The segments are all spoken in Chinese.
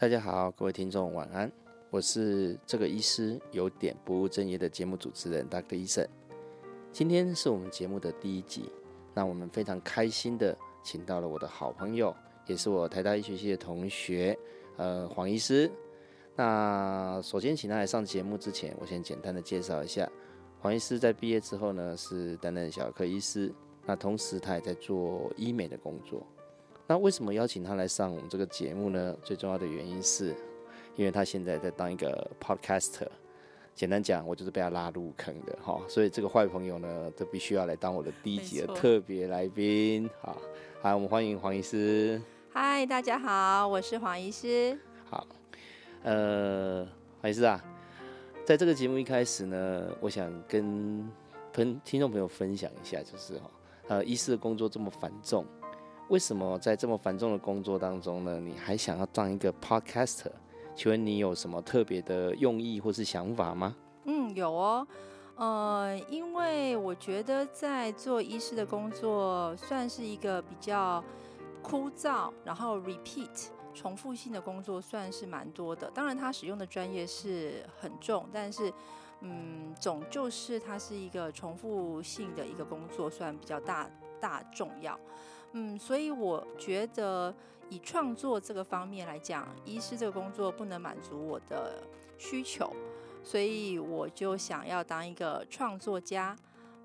大家好，各位听众晚安，我是这个医师有点不务正业的节目主持人 Dr. 医生。今天是我们节目的第一集，那我们非常开心的请到了我的好朋友，也是我台大医学系的同学，呃，黄医师。那首先请他来上节目之前，我先简单的介绍一下，黄医师在毕业之后呢，是担任小儿科医师，那同时他也在做医美的工作。那为什么邀请他来上我们这个节目呢？最重要的原因是，因为他现在在当一个 podcaster。简单讲，我就是被他拉入坑的哈，所以这个坏朋友呢，都必须要来当我的第一集的特别来宾。好，好，我们欢迎黄医师。嗨，大家好，我是黄医师。好，呃，黄医师啊，在这个节目一开始呢，我想跟朋听众朋友分享一下，就是哈，呃，医师的工作这么繁重。为什么在这么繁重的工作当中呢？你还想要当一个 podcaster？请问你有什么特别的用意或是想法吗？嗯，有哦。呃，因为我觉得在做医师的工作算是一个比较枯燥，然后 repeat 重复性的工作算是蛮多的。当然，他使用的专业是很重，但是嗯，总就是它是一个重复性的一个工作，算比较大大重要。嗯，所以我觉得以创作这个方面来讲，医师这个工作不能满足我的需求，所以我就想要当一个创作家。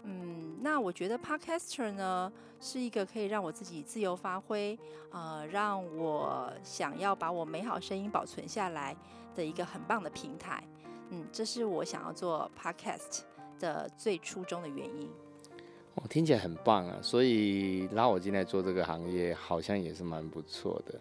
嗯，那我觉得 Podcaster 呢是一个可以让我自己自由发挥，呃，让我想要把我美好声音保存下来的一个很棒的平台。嗯，这是我想要做 Podcast 的最初衷的原因。哦，听起来很棒啊！所以拉我进来做这个行业，好像也是蛮不错的。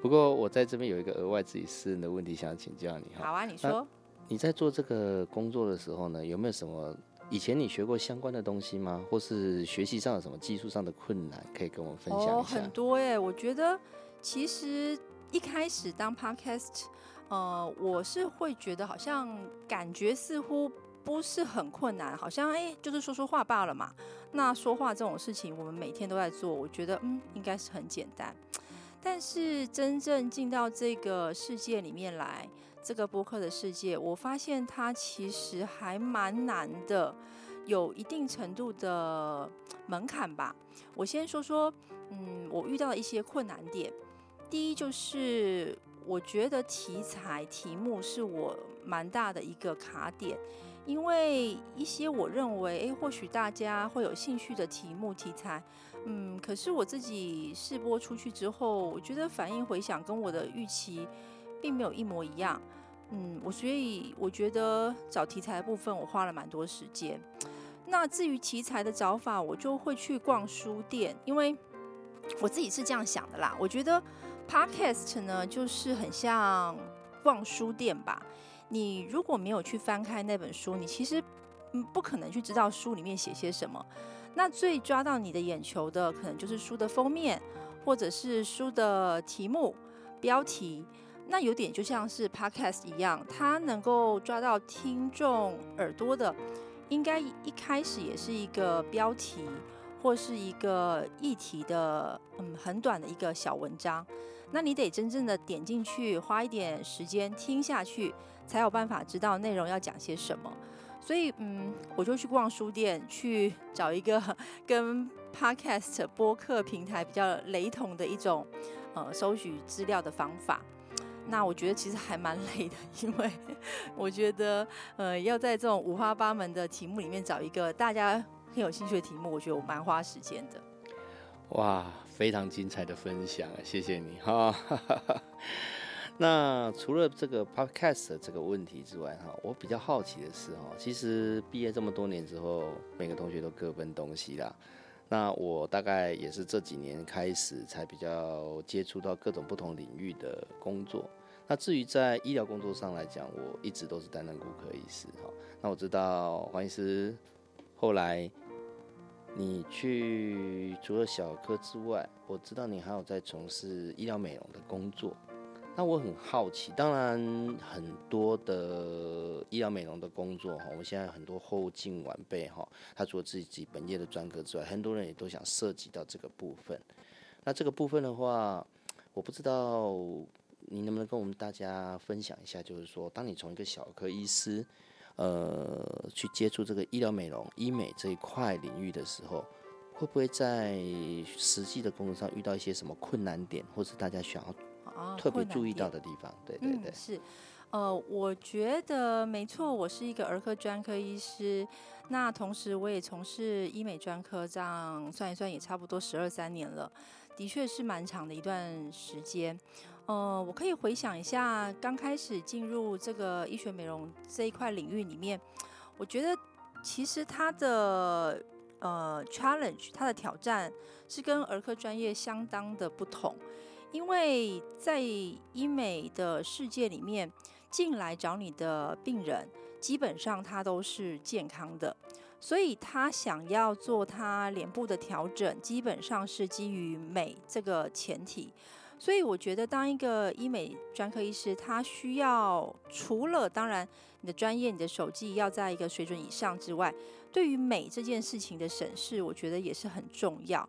不过我在这边有一个额外自己私人的问题想请教你哈。好啊，你说。你在做这个工作的时候呢，有没有什么以前你学过相关的东西吗？或是学习上有什么技术上的困难，可以跟我们分享一下？哦，很多哎！我觉得其实一开始当 podcast，呃，我是会觉得好像感觉似乎。不是很困难，好像哎，就是说说话罢了嘛。那说话这种事情，我们每天都在做，我觉得嗯，应该是很简单。但是真正进到这个世界里面来，这个播客的世界，我发现它其实还蛮难的，有一定程度的门槛吧。我先说说，嗯，我遇到的一些困难点。第一就是，我觉得题材题目是我蛮大的一个卡点。因为一些我认为，诶，或许大家会有兴趣的题目题材，嗯，可是我自己试播出去之后，我觉得反应回响跟我的预期并没有一模一样，嗯，我所以我觉得找题材的部分我花了蛮多时间。那至于题材的找法，我就会去逛书店，因为我自己是这样想的啦。我觉得 podcast 呢，就是很像逛书店吧。你如果没有去翻开那本书，你其实嗯不可能去知道书里面写些什么。那最抓到你的眼球的，可能就是书的封面，或者是书的题目、标题。那有点就像是 podcast 一样，它能够抓到听众耳朵的，应该一开始也是一个标题或是一个议题的，嗯，很短的一个小文章。那你得真正的点进去，花一点时间听下去。才有办法知道内容要讲些什么，所以嗯，我就去逛书店，去找一个跟 Podcast 播客平台比较雷同的一种呃搜取资料的方法。那我觉得其实还蛮累的，因为 我觉得呃要在这种五花八门的题目里面找一个大家很有兴趣的题目，我觉得我蛮花时间的。哇，非常精彩的分享，谢谢你哈。那除了这个 podcast 这个问题之外，哈，我比较好奇的是，哈，其实毕业这么多年之后，每个同学都各奔东西啦。那我大概也是这几年开始才比较接触到各种不同领域的工作。那至于在医疗工作上来讲，我一直都是担任骨科医师，哈。那我知道黄医师后来你去除了小科之外，我知道你还有在从事医疗美容的工作。那我很好奇，当然很多的医疗美容的工作哈，我们现在很多后进晚辈哈，他除了自己本业的专科之外，很多人也都想涉及到这个部分。那这个部分的话，我不知道你能不能跟我们大家分享一下，就是说，当你从一个小科医师，呃，去接触这个医疗美容、医美这一块领域的时候，会不会在实际的工作上遇到一些什么困难点，或是大家想要特别注意到的地方？对对对，是。呃，我觉得没错，我是一个儿科专科医师，那同时我也从事医美专科，这样算一算也差不多十二三年了，的确是蛮长的一段时间。呃，我可以回想一下，刚开始进入这个医学美容这一块领域里面，我觉得其实它的呃 challenge，它的挑战是跟儿科专业相当的不同，因为在医美的世界里面。进来找你的病人，基本上他都是健康的，所以他想要做他脸部的调整，基本上是基于美这个前提。所以我觉得，当一个医美专科医师，他需要除了当然你的专业、你的手技要在一个水准以上之外，对于美这件事情的审视，我觉得也是很重要。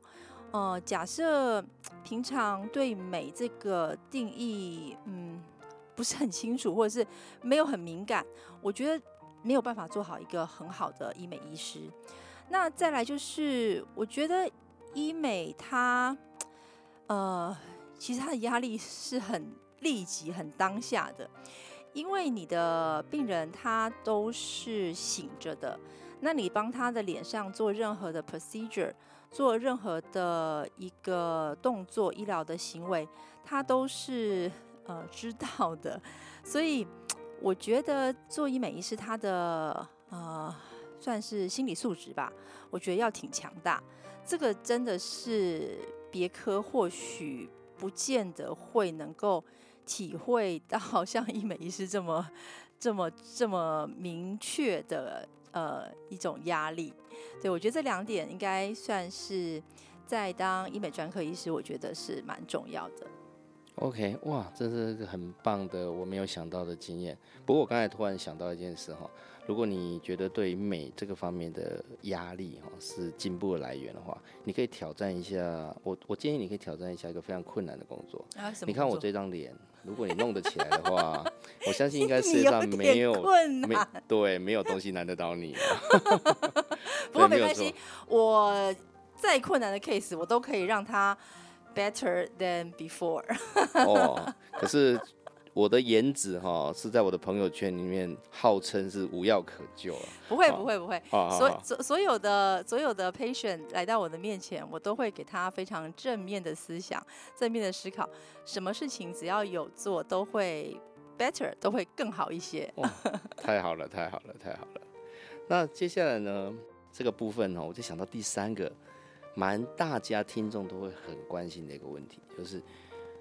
呃，假设平常对美这个定义，嗯。不是很清楚，或者是没有很敏感，我觉得没有办法做好一个很好的医美医师。那再来就是，我觉得医美它，呃，其实它的压力是很立即、很当下的，因为你的病人他都是醒着的，那你帮他的脸上做任何的 procedure，做任何的一个动作、医疗的行为，他都是。呃，知道的，所以我觉得做医美医师，他的呃，算是心理素质吧，我觉得要挺强大。这个真的是别科或许不见得会能够体会到 像医美医师这么、这么、这么明确的呃一种压力。对我觉得这两点应该算是在当医美专科医师，我觉得是蛮重要的。OK，哇，这是个很棒的我没有想到的经验。不过我刚才突然想到一件事哈，如果你觉得对美这个方面的压力哈是进步的来源的话，你可以挑战一下我。我建议你可以挑战一下一个非常困难的工作。啊，你看我这张脸，如果你弄得起来的话，我相信应该世界上没有没对没有东西难得倒你。不过没关系，我再困难的 case 我都可以让他。Better than before。哦，可是我的颜值哈是在我的朋友圈里面号称是无药可救啊。不会不会不会，所所所有的所有的 patient 来到我的面前，我都会给他非常正面的思想，正面的思考。什么事情只要有做，都会 better，都会更好一些。太好了，太好了，太好了。那接下来呢，这个部分呢，我就想到第三个。蛮大家听众都会很关心的一个问题，就是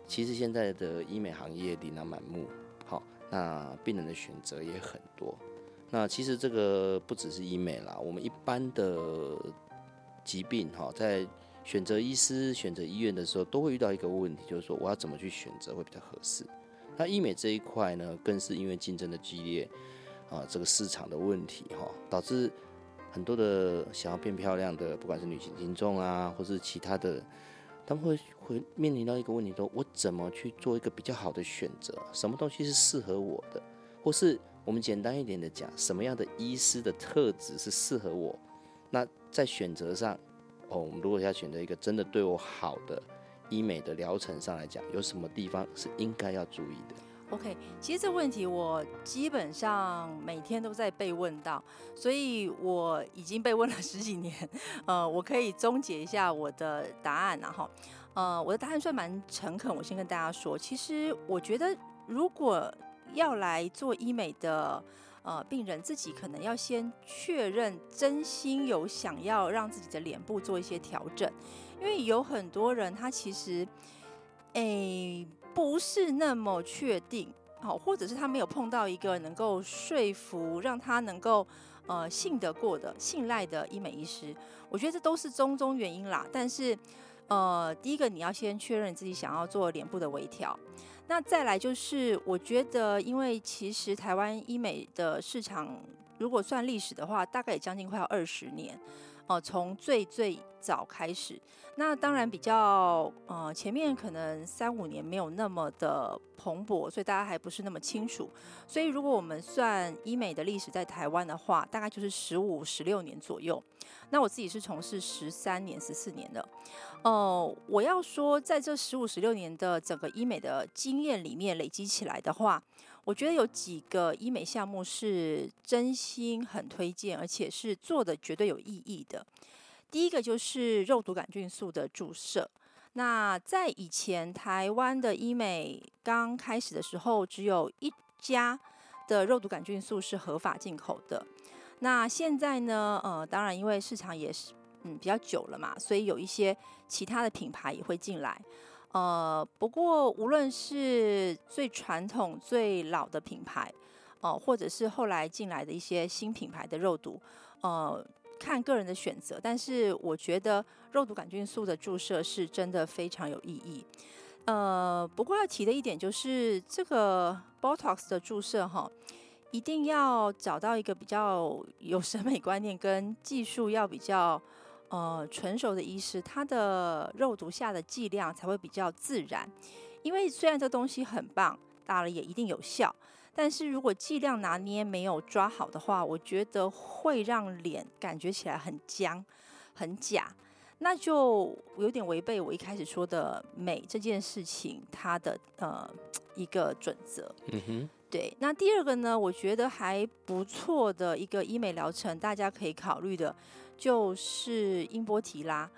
其实现在的医美行业琳琅满目，好，那病人的选择也很多。那其实这个不只是医美啦，我们一般的疾病哈，在选择医师、选择医院的时候，都会遇到一个问题，就是说我要怎么去选择会比较合适。那医美这一块呢，更是因为竞争的激烈啊，这个市场的问题哈，导致。很多的想要变漂亮的，不管是女性听众啊，或是其他的，他们会会面临到一个问题：说我怎么去做一个比较好的选择？什么东西是适合我的？或是我们简单一点的讲，什么样的医师的特质是适合我？那在选择上，哦，我们如果要选择一个真的对我好的医美的疗程上来讲，有什么地方是应该要注意的？OK，其实这问题我基本上每天都在被问到，所以我已经被问了十几年。呃，我可以终结一下我的答案，然后，呃，我的答案算蛮诚恳。我先跟大家说，其实我觉得，如果要来做医美的呃病人，自己可能要先确认真心有想要让自己的脸部做一些调整，因为有很多人他其实，诶。不是那么确定，好，或者是他没有碰到一个能够说服让他能够呃信得过的、信赖的医美医师，我觉得这都是中中原因啦。但是呃，第一个你要先确认自己想要做脸部的微调，那再来就是我觉得，因为其实台湾医美的市场如果算历史的话，大概也将近快要二十年，哦，从最最早开始。那当然比较呃前面可能三五年没有那么的蓬勃，所以大家还不是那么清楚。所以如果我们算医美的历史在台湾的话，大概就是十五十六年左右。那我自己是从事十三年十四年的。哦，我要说在这十五十六年的整个医美的经验里面累积起来的话。我觉得有几个医美项目是真心很推荐，而且是做的绝对有意义的。第一个就是肉毒杆菌素的注射。那在以前台湾的医美刚开始的时候，只有一家的肉毒杆菌素是合法进口的。那现在呢？呃，当然因为市场也是嗯比较久了嘛，所以有一些其他的品牌也会进来。呃，不过无论是最传统、最老的品牌，哦，或者是后来进来的一些新品牌的肉毒，呃，看个人的选择。但是我觉得肉毒杆菌素的注射是真的非常有意义。呃，不过要提的一点就是，这个 Botox 的注射哈，一定要找到一个比较有审美观念跟技术要比较。呃，纯熟的医师，他的肉毒下的剂量才会比较自然。因为虽然这东西很棒，打了也一定有效，但是如果剂量拿捏没有抓好的话，我觉得会让脸感觉起来很僵、很假，那就有点违背我一开始说的美这件事情它的呃一个准则。嗯哼，对。那第二个呢，我觉得还不错的一个医美疗程，大家可以考虑的。就是音波提拉，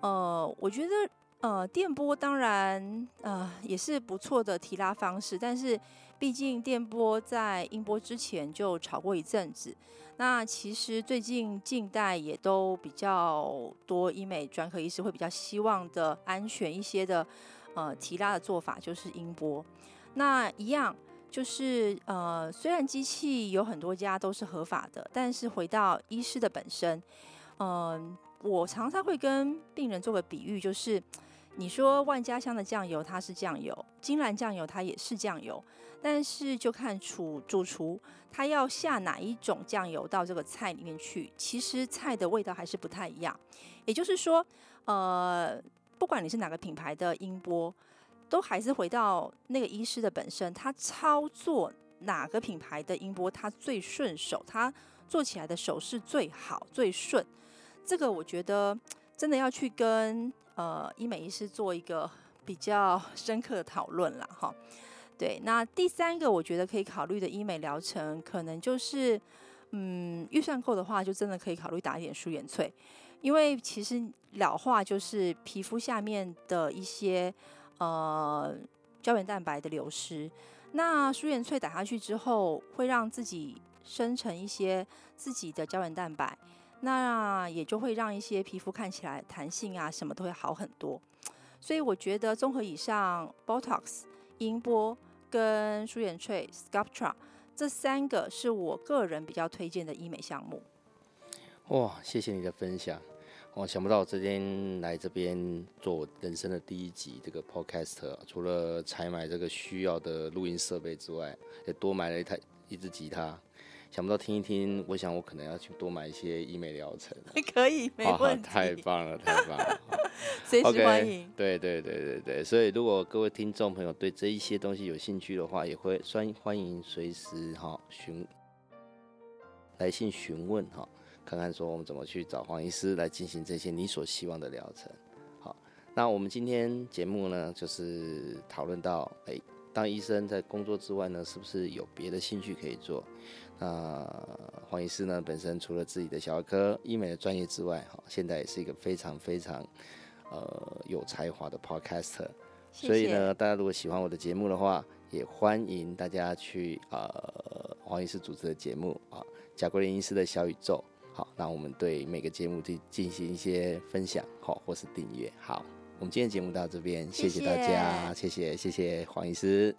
呃，我觉得呃电波当然呃也是不错的提拉方式，但是毕竟电波在音波之前就炒过一阵子。那其实最近近代也都比较多医美专科医师会比较希望的安全一些的呃提拉的做法就是音波。那一样就是呃虽然机器有很多家都是合法的，但是回到医师的本身。嗯，我常常会跟病人做个比喻，就是你说万家香的酱油它是酱油，金兰酱油它也是酱油，但是就看厨主厨他要下哪一种酱油到这个菜里面去，其实菜的味道还是不太一样。也就是说，呃，不管你是哪个品牌的音波，都还是回到那个医师的本身，他操作哪个品牌的音波，他最顺手，他做起来的手势最好最顺。这个我觉得真的要去跟呃医美医师做一个比较深刻的讨论了哈。对，那第三个我觉得可以考虑的医美疗程，可能就是嗯预算够的话，就真的可以考虑打一点舒颜萃，因为其实老化就是皮肤下面的一些呃胶原蛋白的流失。那舒颜萃打下去之后，会让自己生成一些自己的胶原蛋白。那也就会让一些皮肤看起来弹性啊，什么都会好很多。所以我觉得综合以上，Botox、音波跟舒颜萃 Sculptra 这三个是我个人比较推荐的医美项目。哇，谢谢你的分享。我想不到我今天来这边做人生的第一集这个 Podcast，除了采买这个需要的录音设备之外，也多买了一台一支吉他。想不到听一听，我想我可能要去多买一些医美疗程。可以，没问题。太棒了，太棒了，随时欢迎。对对对对对，所以如果各位听众朋友对这一些东西有兴趣的话，也会欢欢迎随时哈询来信询问哈，看看说我们怎么去找黄医师来进行这些你所希望的疗程。好，那我们今天节目呢，就是讨论到，哎，当医生在工作之外呢，是不是有别的兴趣可以做？那黄医师呢，本身除了自己的小儿科医美的专业之外，哈，现在也是一个非常非常呃有才华的 podcaster。所以呢，大家如果喜欢我的节目的话，也欢迎大家去呃黄医师主持的节目啊，贾国林医师的小宇宙。好，那我们对每个节目进进行一些分享，好，或是订阅。好，我们今天节目到这边，谢谢大家，谢谢谢谢黄医师。